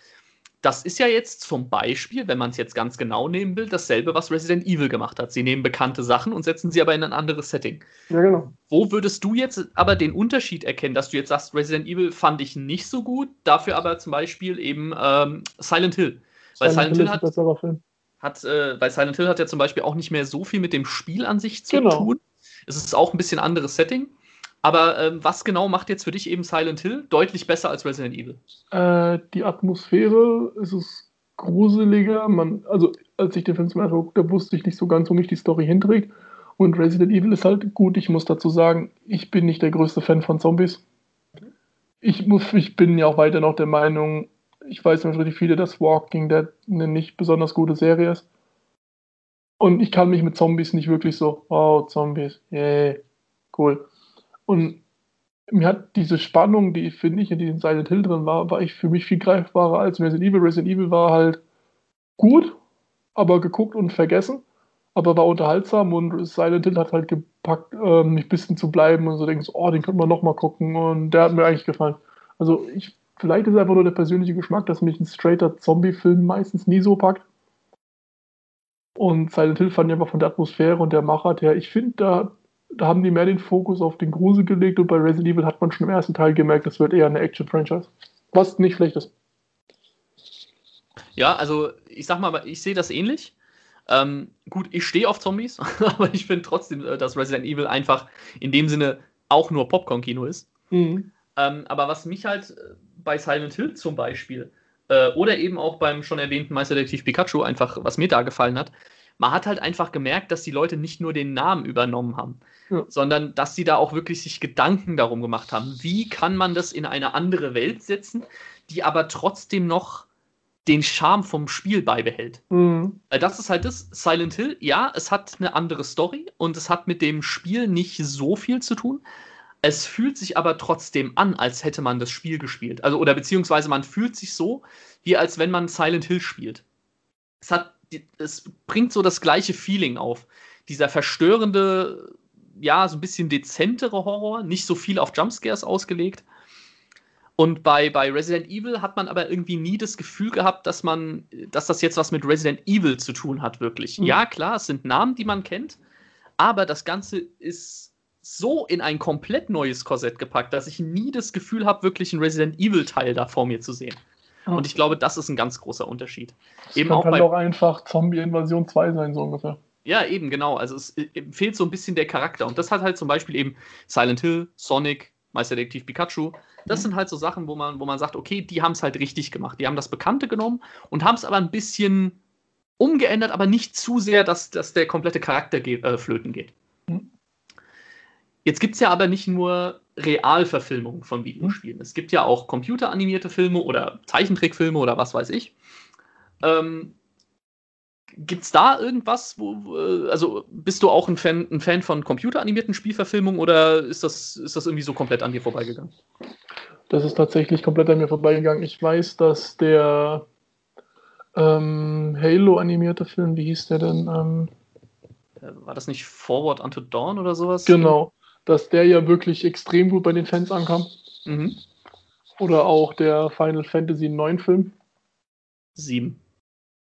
das ist ja jetzt zum Beispiel, wenn man es jetzt ganz genau nehmen will, dasselbe, was Resident Evil gemacht hat. Sie nehmen bekannte Sachen und setzen sie aber in ein anderes Setting. Ja, genau. Wo würdest du jetzt aber den Unterschied erkennen, dass du jetzt sagst, Resident Evil fand ich nicht so gut, dafür aber zum Beispiel eben ähm, Silent Hill. Weil Silent, Silent Hill hat, hat äh, weil Silent Hill hat ja zum Beispiel auch nicht mehr so viel mit dem Spiel an sich zu genau. tun. Es ist auch ein bisschen anderes Setting. Aber ähm, was genau macht jetzt für dich eben Silent Hill deutlich besser als Resident Evil? Äh, die Atmosphäre ist es gruseliger. Man, also als ich den Film zum ersten Mal da wusste ich nicht so ganz, wo mich die Story hinträgt. Und Resident Evil ist halt gut. Ich muss dazu sagen, ich bin nicht der größte Fan von Zombies. Ich, muss, ich bin ja auch weiter noch der Meinung, ich weiß natürlich viele, dass Walking Dead eine nicht besonders gute Serie ist. Und ich kann mich mit Zombies nicht wirklich so, oh, Zombies, yeah, cool. Und mir hat diese Spannung, die finde ich in diesem Silent Hill drin war, war ich für mich viel greifbarer als Resident Evil. Resident Evil war halt gut, aber geguckt und vergessen, aber war unterhaltsam und Silent Hill hat halt gepackt, ähm, mich ein bisschen zu bleiben und so denkst, oh, den könnte man nochmal gucken und der hat mir eigentlich gefallen. Also ich, vielleicht ist einfach nur der persönliche Geschmack, dass mich ein straighter Zombie-Film meistens nie so packt. Und Silent Hill fand ich einfach von der Atmosphäre und der Machart her, ich finde, da da haben die mehr den Fokus auf den Grusel gelegt und bei Resident Evil hat man schon im ersten Teil gemerkt, das wird eher eine Action-Franchise. Was nicht schlecht ist. Ja, also ich sag mal, ich sehe das ähnlich. Ähm, gut, ich stehe auf Zombies, aber ich finde trotzdem, äh, dass Resident Evil einfach in dem Sinne auch nur Popcorn-Kino ist. Mhm. Ähm, aber was mich halt äh, bei Silent Hill zum Beispiel äh, oder eben auch beim schon erwähnten Meisterdetektiv Pikachu einfach, was mir da gefallen hat, man hat halt einfach gemerkt, dass die Leute nicht nur den Namen übernommen haben, ja. sondern dass sie da auch wirklich sich Gedanken darum gemacht haben, wie kann man das in eine andere Welt setzen, die aber trotzdem noch den Charme vom Spiel beibehält. Mhm. Das ist halt das. Silent Hill, ja, es hat eine andere Story und es hat mit dem Spiel nicht so viel zu tun. Es fühlt sich aber trotzdem an, als hätte man das Spiel gespielt. Also, oder beziehungsweise man fühlt sich so, wie als wenn man Silent Hill spielt. Es hat es bringt so das gleiche Feeling auf. Dieser verstörende, ja, so ein bisschen dezentere Horror, nicht so viel auf Jumpscares ausgelegt. Und bei, bei Resident Evil hat man aber irgendwie nie das Gefühl gehabt, dass man, dass das jetzt was mit Resident Evil zu tun hat, wirklich. Mhm. Ja, klar, es sind Namen, die man kennt, aber das Ganze ist so in ein komplett neues Korsett gepackt, dass ich nie das Gefühl habe, wirklich einen Resident Evil-Teil da vor mir zu sehen. Ja. Und ich glaube, das ist ein ganz großer Unterschied. Das eben auch, halt auch einfach Zombie-Invasion 2 sein, so ungefähr. Ja, eben, genau. Also es fehlt so ein bisschen der Charakter. Und das hat halt zum Beispiel eben Silent Hill, Sonic, Meisterdetektiv Pikachu. Das mhm. sind halt so Sachen, wo man, wo man sagt, okay, die haben es halt richtig gemacht. Die haben das Bekannte genommen und haben es aber ein bisschen umgeändert, aber nicht zu sehr, dass, dass der komplette Charakter geht, äh, flöten geht. Mhm. Jetzt gibt es ja aber nicht nur Realverfilmungen von Videospielen. Es gibt ja auch computeranimierte Filme oder Zeichentrickfilme oder was weiß ich. Ähm, Gibt es da irgendwas, wo, also bist du auch ein Fan, ein Fan von computeranimierten Spielverfilmungen oder ist das, ist das irgendwie so komplett an dir vorbeigegangen? Das ist tatsächlich komplett an mir vorbeigegangen. Ich weiß, dass der ähm, Halo-animierte Film, wie hieß der denn? Ähm, äh, War das nicht Forward Unto Dawn oder sowas? Genau, dass der ja wirklich extrem gut bei den Fans ankam. Mhm. Oder auch der Final Fantasy IX Film. Sieben.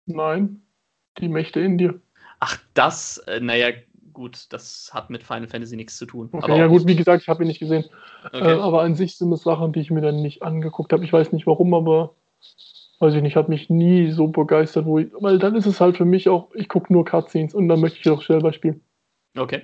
Nein, die Mächte in dir. Ach, das, äh, naja, gut, das hat mit Final Fantasy nichts zu tun. Okay, ja, gut, wie gesagt, ich habe ihn nicht gesehen. Okay. Äh, aber an sich sind es Sachen, die ich mir dann nicht angeguckt habe. Ich weiß nicht warum, aber weiß ich nicht, hat mich nie so begeistert, wo ich, weil dann ist es halt für mich auch, ich gucke nur Cutscenes und dann möchte ich auch selber spielen. Okay.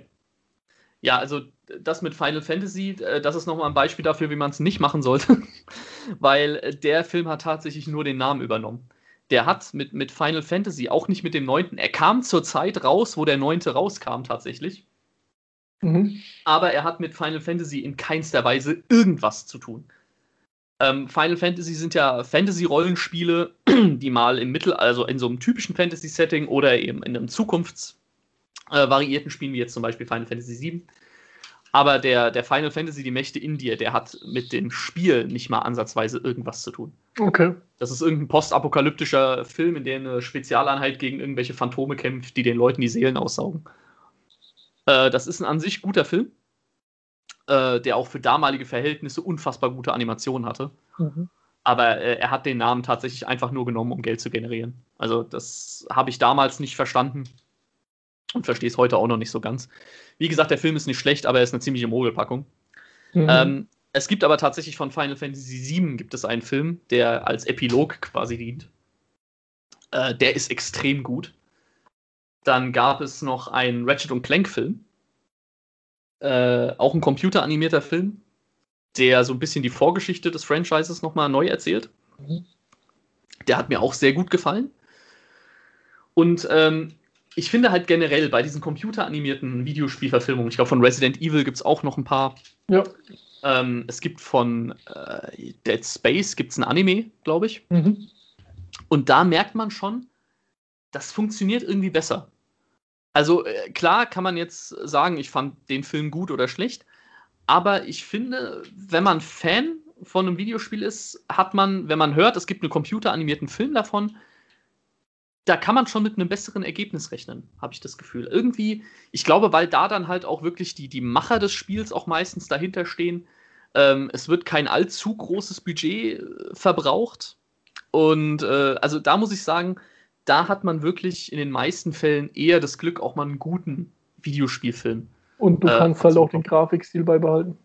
Ja, also das mit Final Fantasy, äh, das ist nochmal ein Beispiel dafür, wie man es nicht machen sollte, weil äh, der Film hat tatsächlich nur den Namen übernommen der hat mit, mit Final Fantasy, auch nicht mit dem neunten, er kam zur Zeit raus, wo der neunte rauskam tatsächlich. Mhm. Aber er hat mit Final Fantasy in keinster Weise irgendwas zu tun. Ähm, Final Fantasy sind ja Fantasy-Rollenspiele, die mal im Mittel, also in so einem typischen Fantasy-Setting oder eben in einem zukunftsvariierten äh, Spielen, wie jetzt zum Beispiel Final Fantasy VII, aber der, der Final Fantasy, die Mächte in dir, der hat mit dem Spiel nicht mal ansatzweise irgendwas zu tun. Okay. Das ist irgendein postapokalyptischer Film, in dem eine Spezialeinheit gegen irgendwelche Phantome kämpft, die den Leuten die Seelen aussaugen. Äh, das ist ein an sich guter Film, äh, der auch für damalige Verhältnisse unfassbar gute Animationen hatte. Mhm. Aber äh, er hat den Namen tatsächlich einfach nur genommen, um Geld zu generieren. Also, das habe ich damals nicht verstanden und verstehe es heute auch noch nicht so ganz. Wie gesagt, der Film ist nicht schlecht, aber er ist eine ziemliche Mogelpackung. Mhm. Ähm, es gibt aber tatsächlich von Final Fantasy VII gibt es einen Film, der als Epilog quasi dient. Äh, der ist extrem gut. Dann gab es noch einen Ratchet Clank Film. Äh, auch ein computeranimierter Film, der so ein bisschen die Vorgeschichte des Franchises nochmal neu erzählt. Mhm. Der hat mir auch sehr gut gefallen. Und ähm, ich finde halt generell bei diesen computeranimierten Videospielverfilmungen, ich glaube von Resident Evil gibt es auch noch ein paar. Ja. Ähm, es gibt von äh, Dead Space gibt's ein Anime, glaube ich. Mhm. Und da merkt man schon, das funktioniert irgendwie besser. Also äh, klar kann man jetzt sagen, ich fand den Film gut oder schlecht, aber ich finde, wenn man Fan von einem Videospiel ist, hat man, wenn man hört, es gibt einen computeranimierten Film davon, da kann man schon mit einem besseren Ergebnis rechnen, habe ich das Gefühl. Irgendwie, ich glaube, weil da dann halt auch wirklich die, die Macher des Spiels auch meistens dahinter stehen. Ähm, es wird kein allzu großes Budget äh, verbraucht. Und äh, also da muss ich sagen, da hat man wirklich in den meisten Fällen eher das Glück, auch mal einen guten Videospielfilm. Und du äh, kannst halt auch den Grafikstil beibehalten.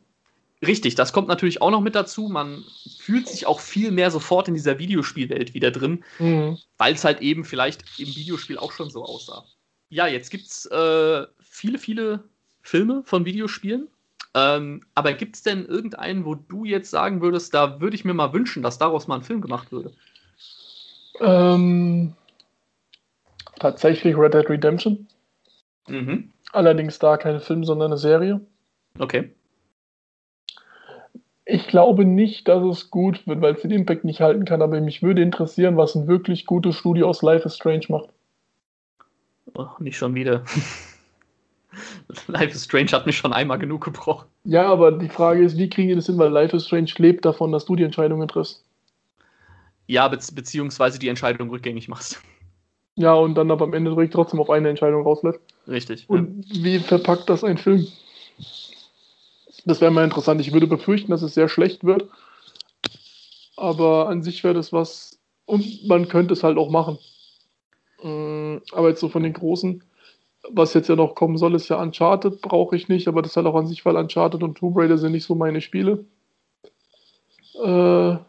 Richtig, das kommt natürlich auch noch mit dazu. Man fühlt sich auch viel mehr sofort in dieser Videospielwelt wieder drin, mhm. weil es halt eben vielleicht im Videospiel auch schon so aussah. Ja, jetzt gibt es äh, viele, viele Filme von Videospielen. Ähm, aber gibt es denn irgendeinen, wo du jetzt sagen würdest, da würde ich mir mal wünschen, dass daraus mal ein Film gemacht würde? Ähm, tatsächlich Red Dead Redemption. Mhm. Allerdings da kein Film, sondern eine Serie. Okay. Ich glaube nicht, dass es gut wird, weil es den Impact nicht halten kann, aber mich würde interessieren, was ein wirklich gutes Studio aus Life is Strange macht. Oh, nicht schon wieder. Life is Strange hat mich schon einmal genug gebrochen. Ja, aber die Frage ist, wie kriegen die das hin, weil Life is Strange lebt davon, dass du die Entscheidungen triffst. Ja, be beziehungsweise die Entscheidung rückgängig machst. Ja, und dann aber am Ende trotzdem auf eine Entscheidung rauslässt. Richtig. Und ja. wie verpackt das ein Film? Das wäre mal interessant. Ich würde befürchten, dass es sehr schlecht wird. Aber an sich wäre das was. Und man könnte es halt auch machen. Mm, aber jetzt so von den großen, was jetzt ja noch kommen soll, ist ja Uncharted, brauche ich nicht, aber das ist halt auch an sich, weil Uncharted und Tomb Raider sind nicht so meine Spiele. Äh,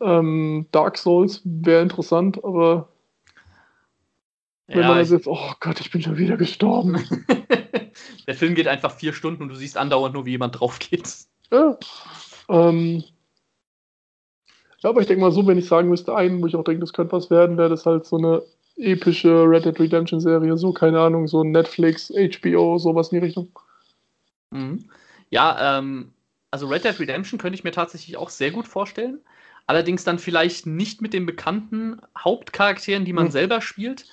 Ähm, Dark Souls wäre interessant, aber wenn Ja, man das jetzt, oh Gott, ich bin schon wieder gestorben. der Film geht einfach vier Stunden und du siehst andauernd nur, wie jemand drauf geht. ja. Ähm, ja, aber ich denke mal so, wenn ich sagen müsste, einen, wo ich auch denke, das könnte was werden, wäre das halt so eine epische Red Dead Redemption Serie, so, keine Ahnung, so Netflix, HBO, sowas in die Richtung. Mhm. Ja, ähm, also Red Dead Redemption könnte ich mir tatsächlich auch sehr gut vorstellen. Allerdings dann vielleicht nicht mit den bekannten Hauptcharakteren, die man Hm. selber spielt.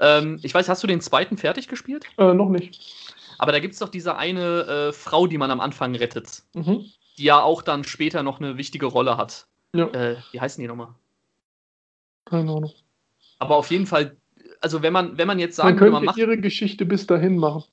Ähm, ich weiß, hast du den zweiten fertig gespielt? Äh, noch nicht. Aber da gibt es doch diese eine äh, Frau, die man am Anfang rettet, Mhm. die ja auch dann später noch eine wichtige Rolle hat. Ja, Äh, wie heißen die nochmal? keine Ahnung. Aber auf jeden Fall, also wenn man, wenn man jetzt Man sagen man könnte macht. ihre Geschichte bis dahin machen.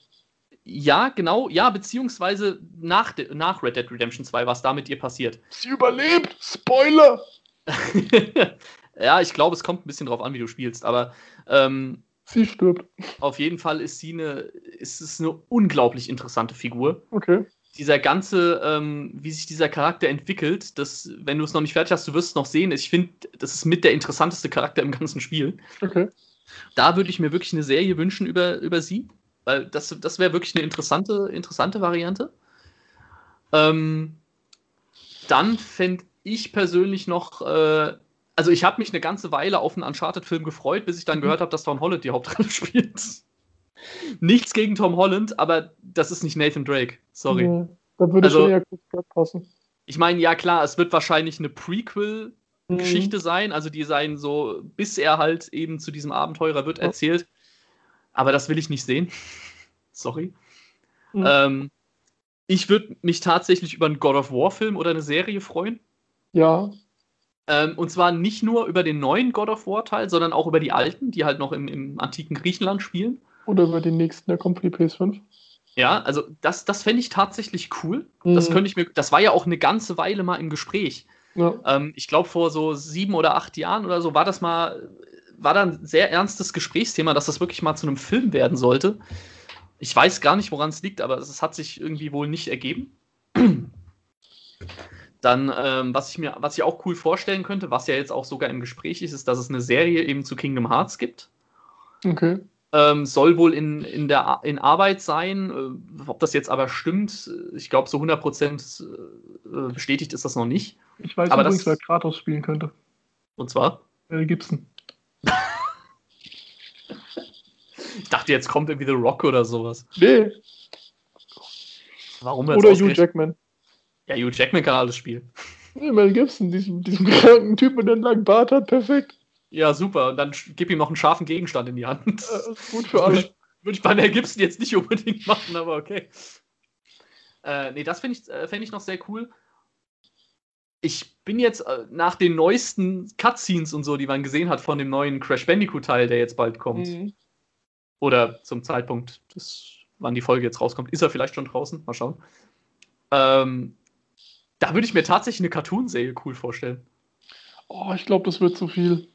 Ja, genau, ja, beziehungsweise nach, nach Red Dead Redemption 2, was da mit ihr passiert. Sie überlebt! Spoiler! ja, ich glaube, es kommt ein bisschen drauf an, wie du spielst, aber ähm, Sie stirbt. auf jeden Fall ist sie eine, ist es eine unglaublich interessante Figur. Okay. Dieser ganze, ähm, wie sich dieser Charakter entwickelt, das, wenn du es noch nicht fertig hast, du wirst es noch sehen. Ich finde, das ist mit der interessanteste Charakter im ganzen Spiel. Okay. Da würde ich mir wirklich eine Serie wünschen über, über sie, weil das, das wäre wirklich eine interessante, interessante Variante. Ähm, dann fände ich persönlich noch, äh, also ich habe mich eine ganze Weile auf einen Uncharted-Film gefreut, bis ich dann Mhm. gehört habe, dass Tom Holland die Hauptrolle spielt. Nichts gegen Tom Holland, aber das ist nicht Nathan Drake. Sorry. Nee, da würde Also- schon eher Pratt passen. Ich meine, ja klar, es wird wahrscheinlich eine Prequel Mhm. Sein, also die sein so, bis er halt eben zu diesem Abenteurer wird Ja. erzählt. Aber das will ich nicht sehen. Sorry. Mhm. Ähm, ich würde mich tatsächlich über einen God of War-Film oder eine Serie freuen. Ja, Ähm, und zwar nicht nur über den neuen God of War-Teil, sondern auch über die alten, die halt noch im, im antiken Griechenland spielen. oder über den nächsten, der kommt für die PS5. Ja, also das, das fände ich tatsächlich cool. Das Mhm. könnte ich mir, das war ja auch eine ganze Weile mal im Gespräch. Ja. Ähm, ich glaube, vor so sieben oder acht Jahren oder so war das mal, war da ein sehr ernstes Gesprächsthema, dass das wirklich mal zu einem Film werden sollte. Ich weiß gar nicht, woran es liegt, aber es hat sich irgendwie wohl nicht ergeben. Dann, ähm, was ich mir, was ich auch cool vorstellen könnte, was ja jetzt auch sogar im Gespräch ist, ist, dass es eine Serie eben zu Kingdom Hearts gibt. Okay. Ähm, soll wohl in, in, der, in Arbeit sein. Äh, ob das jetzt aber stimmt, äh, ich glaube, so 100% äh, bestätigt ist das noch nicht. Ich weiß Aber übrigens, das- wer Kratos spielen könnte. Und zwar, Mel Gibson. ich dachte, jetzt kommt irgendwie The Rock oder sowas. Nee. Warum Oder Hugh Jackman. Ja, Hugh Jackman kann alles spielen. Nee, Mel Gibson, diesen, diesen kranken Typ mit dem langen Bart hat, perfekt. Ja, super. Und dann gib ihm noch einen scharfen Gegenstand in die Hand. Ist gut für Würde alle. ich, würde ich bei Mel Gibson jetzt nicht unbedingt machen, aber okay. Äh, nee, das finde ich, äh, fänd ich noch sehr cool. Ich bin jetzt äh, nach den neuesten Cutscenes und so, die man gesehen hat von dem neuen Crash Bandicoot-Teil, der jetzt bald kommt. Mhm. Oder zum Zeitpunkt, des, wann die Folge jetzt rauskommt, ist er vielleicht schon draußen. Mal schauen. Ähm, da würde ich mir tatsächlich eine Cartoon-Serie cool vorstellen. Oh, ich glaube, das wird zu viel.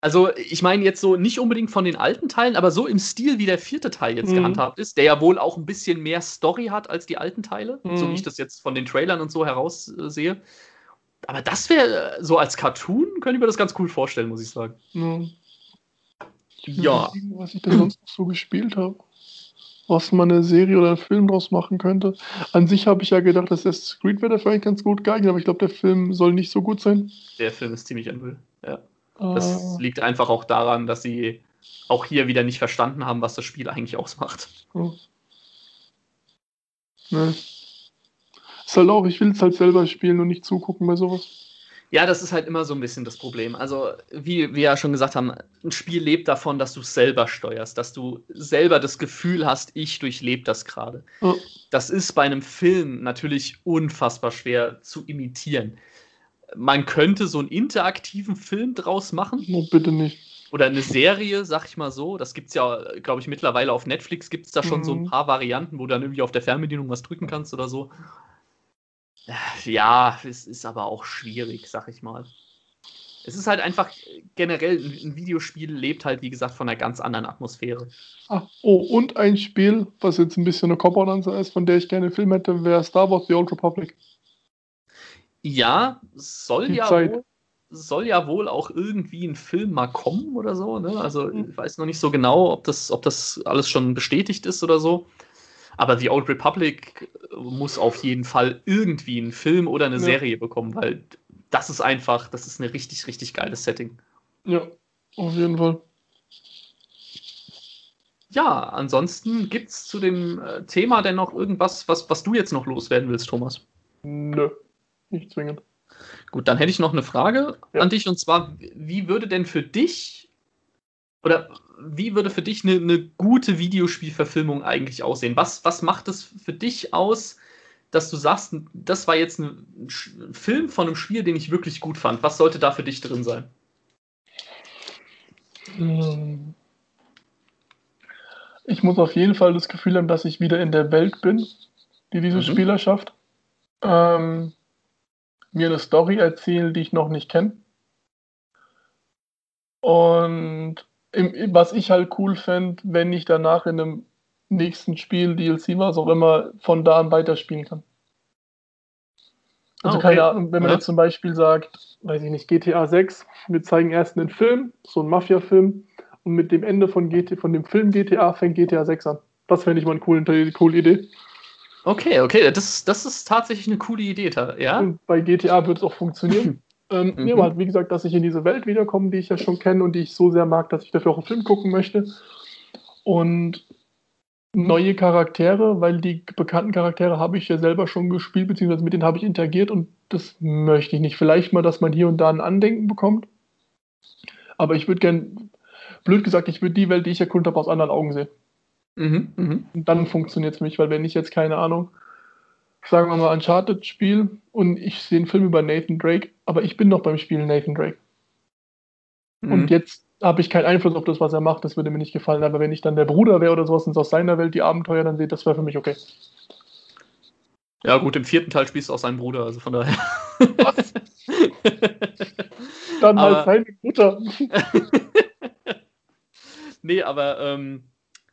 Also, ich meine jetzt so nicht unbedingt von den alten Teilen, aber so im Stil, wie der vierte Teil jetzt Mhm. gehandhabt ist, der ja wohl auch ein bisschen mehr Story hat als die alten Teile, so Mhm. wie ich das jetzt von den Trailern und so heraus äh, sehe. Aber das wäre äh, so als Cartoon, könnte ich mir das ganz cool vorstellen, muss ich sagen. Ja. Ja. Überlegen, Was ich denn sonst noch so gespielt habe. Was man eine Serie oder einen Film draus machen könnte. An sich habe ich ja gedacht, dass das Screen wäre dafür eigentlich ganz gut geeignet, aber ich glaube, der Film soll nicht so gut sein. Der Film ist ziemlich ein Müll. Ja. Das Äh, liegt einfach auch daran, dass sie auch hier wieder nicht verstanden haben, was das Spiel eigentlich ausmacht. ja. Ne. Ist halt auch, ich will es halt selber spielen und nicht zugucken bei sowas. Ja, das ist halt immer so ein bisschen das Problem. Also, wie wir ja schon gesagt haben, ein Spiel lebt davon, dass du es selber steuerst, dass du selber das Gefühl hast, ich durchlebe das gerade. Ja. Das ist bei einem Film natürlich unfassbar schwer zu imitieren. Man könnte so einen interaktiven Film draus machen No, bitte nicht. oder eine Serie, sag ich mal so. Das gibt es ja, glaube ich, mittlerweile auf Netflix gibt es da schon so ein Mhm. paar Varianten, wo du dann irgendwie auf der Fernbedienung was drücken kannst oder so. Ja, es ist aber auch schwierig, sag ich mal. Es ist halt einfach generell, ein Videospiel lebt halt, wie gesagt, von einer ganz anderen Atmosphäre. Ah, oh, und ein Spiel, was jetzt ein bisschen eine Cop-Out-Answer ist, von der ich gerne einen Film hätte, wäre Star Wars The Old Republic. Ja, soll Die ja Zeit. wohl, soll ja wohl auch irgendwie ein Film mal kommen oder so. Ne? Also hm. ich weiß noch nicht so genau, ob das, ob das alles schon bestätigt ist oder so. Aber The Old Republic muss auf jeden Fall irgendwie einen Film oder eine ja. Serie bekommen, weil das ist einfach, das ist eine richtig, richtig geiles Setting. Ja, auf jeden Fall. Ja, ansonsten gibt es zu dem äh, Thema denn noch irgendwas, was, was du jetzt noch loswerden willst, Thomas? Nö, nicht zwingend. Gut, dann hätte ich noch eine Frage ja. an dich und zwar, wie würde denn für dich oder wie würde für dich eine, eine gute Videospielverfilmung eigentlich aussehen? Was, was macht es für dich aus, dass du sagst, das war jetzt ein Film von einem Spiel, den ich wirklich gut fand? Was sollte da für dich drin sein? Hm. Ich muss auf jeden Fall das Gefühl haben, dass ich wieder in der Welt bin, die diese mhm. Spieler schafft. Ähm, mir eine Story erzählen, die ich noch nicht kenne. Und im, was ich halt cool fände, wenn ich danach in einem nächsten Spiel, DLC, was auch immer, von da an weiterspielen kann. Also ah, okay. keine Ahnung, wenn man ja. jetzt zum Beispiel sagt, weiß ich nicht, GTA 6, wir zeigen erst einen Film, so einen Mafia-Film, und mit dem Ende von, GT, von dem Film GTA fängt GTA 6 an. Das fände ich mal eine coole, coole Idee. Okay, okay, das, das ist tatsächlich eine coole Idee, ja. Und bei GTA wird es auch funktionieren. ähm, mhm. Ja, halt, wie gesagt, dass ich in diese Welt wiederkomme, die ich ja schon kenne und die ich so sehr mag, dass ich dafür auch einen Film gucken möchte. Und neue Charaktere, weil die bekannten Charaktere habe ich ja selber schon gespielt, beziehungsweise mit denen habe ich interagiert und das möchte ich nicht. Vielleicht mal, dass man hier und da ein Andenken bekommt. Aber ich würde gern, blöd gesagt, ich würde die Welt, die ich erkundet habe, aus anderen Augen sehen. Mhm, mh. Und dann funktioniert es für mich, weil wenn ich jetzt keine Ahnung, sagen wir mal Uncharted spiele und ich sehe einen Film über Nathan Drake, aber ich bin noch beim Spiel Nathan Drake. Mhm. Und jetzt habe ich keinen Einfluss auf das, was er macht, das würde mir nicht gefallen. Aber wenn ich dann der Bruder wäre oder sowas und aus seiner Welt die Abenteuer dann sehe, das wäre für mich okay. Ja, gut, im vierten Teil spielst du auch seinen Bruder, also von daher. Was? dann halt seine Mutter. nee, aber ähm,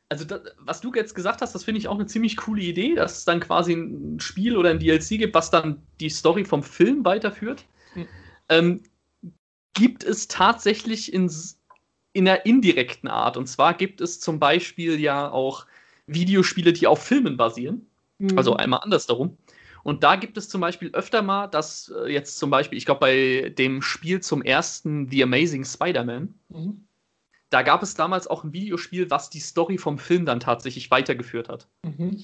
also das, was du jetzt gesagt hast, das finde ich auch eine ziemlich coole Idee, dass es dann quasi ein Spiel oder ein DLC gibt, was dann die Story vom Film weiterführt. Mhm. Ähm, gibt es tatsächlich in, in einer indirekten Art. Und zwar gibt es zum Beispiel ja auch Videospiele, die auf Filmen basieren. Mhm. Also einmal andersdarum. Und da gibt es zum Beispiel öfter mal, dass äh, jetzt zum Beispiel, ich glaube, bei dem Spiel zum ersten The Amazing Spider-Man, mhm. Da gab es damals auch ein Videospiel, was die Story vom Film dann tatsächlich weitergeführt hat. Mhm.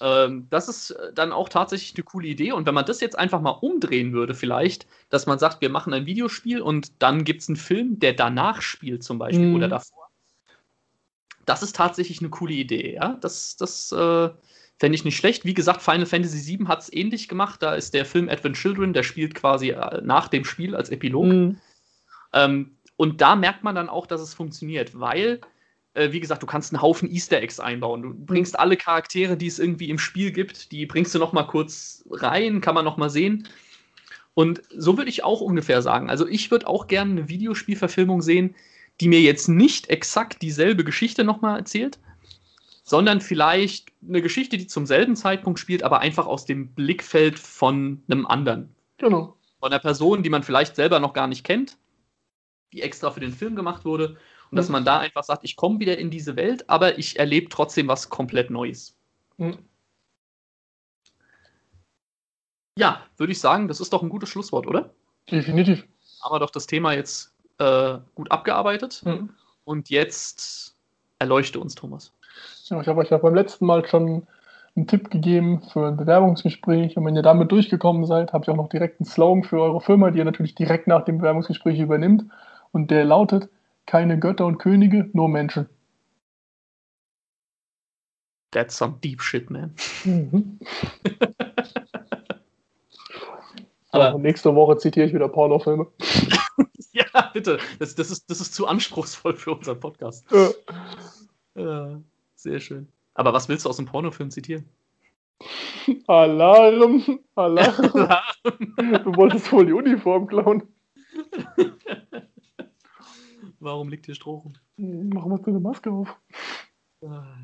Ähm, das ist äh, dann auch tatsächlich eine coole Idee. Und wenn man das jetzt einfach mal umdrehen würde, vielleicht, dass man sagt, wir machen ein Videospiel und dann gibt es einen Film, der danach spielt, zum Beispiel, mhm. oder davor. Das ist tatsächlich eine coole Idee, ja. Das, das äh, fände ich nicht schlecht. Wie gesagt, Final Fantasy VII hat es ähnlich gemacht. Da ist der Film Advent Children, der spielt quasi äh, nach dem Spiel als Epilog. Mhm. Ähm, und da merkt man dann auch, dass es funktioniert, weil äh, wie gesagt, du kannst einen Haufen Easter Eggs einbauen. Du bringst mhm. alle Charaktere, die es irgendwie im Spiel gibt, die bringst du noch mal kurz rein, kann man noch mal sehen. Und so würde ich auch ungefähr sagen. Also ich würde auch gerne eine Videospielverfilmung sehen, die mir jetzt nicht exakt dieselbe Geschichte noch mal erzählt, sondern vielleicht eine Geschichte, die zum selben Zeitpunkt spielt, aber einfach aus dem Blickfeld von einem anderen. Genau. Von einer Person, die man vielleicht selber noch gar nicht kennt, die extra für den Film gemacht wurde und dass man da einfach sagt, ich komme wieder in diese Welt, aber ich erlebe trotzdem was komplett Neues. Mhm. Ja, würde ich sagen, das ist doch ein gutes Schlusswort, oder? Definitiv. Haben wir doch das Thema jetzt äh, gut abgearbeitet. Mhm. Und jetzt erleuchte uns, Thomas. Ja, ich habe euch ja beim letzten Mal schon einen Tipp gegeben für ein Bewerbungsgespräch. Und wenn ihr damit durchgekommen seid, habt ihr auch noch direkt einen Slogan für eure Firma, die ihr natürlich direkt nach dem Bewerbungsgespräch übernimmt. Und der lautet: keine Götter und Könige, nur Menschen. That's some deep shit, man. Mhm. Aber nächste Woche zitiere ich wieder Pornofilme. ja, bitte. Das, das, ist, das ist zu anspruchsvoll für unseren Podcast. Ja. ja. sehr schön. Aber was willst du aus dem Pornofilm zitieren? Alarm! Alarm! Alarm. Du wolltest wohl die Uniform klauen. Warum liegt hier Stroh rum? Warum hast du eine Maske auf?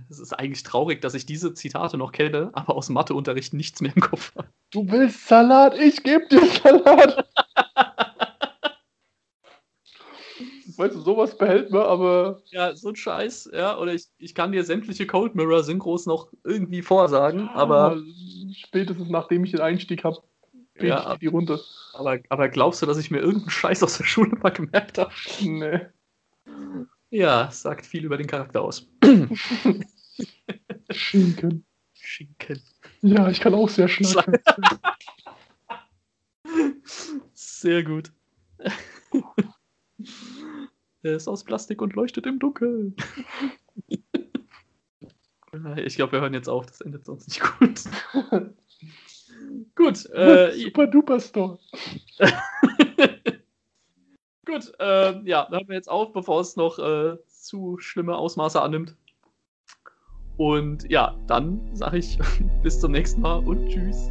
Es ist eigentlich traurig, dass ich diese Zitate noch kenne, aber aus Matheunterricht nichts mehr im Kopf habe. Du willst Salat, ich gebe dir Salat. weißt du, sowas behält man, aber. Ja, so ein Scheiß, ja. Oder ich, ich kann dir sämtliche Cold Mirror Synchros noch irgendwie vorsagen, aber. Spätestens nachdem ich den Einstieg habe, ja, ich die runter. Aber, aber glaubst du, dass ich mir irgendeinen Scheiß aus der Schule mal gemerkt habe? Nee. Ja, sagt viel über den Charakter aus. Schinken. Schinken. Ja, ich kann auch sehr schnacken. Sehr gut. Er ist aus Plastik und leuchtet im Dunkeln. Ich glaube, wir hören jetzt auf, das endet sonst nicht gut. gut. Äh, Super duper Store. Gut, äh, ja, hören wir jetzt auf, bevor es noch äh, zu schlimme Ausmaße annimmt. Und ja, dann sage ich bis zum nächsten Mal und. Tschüss.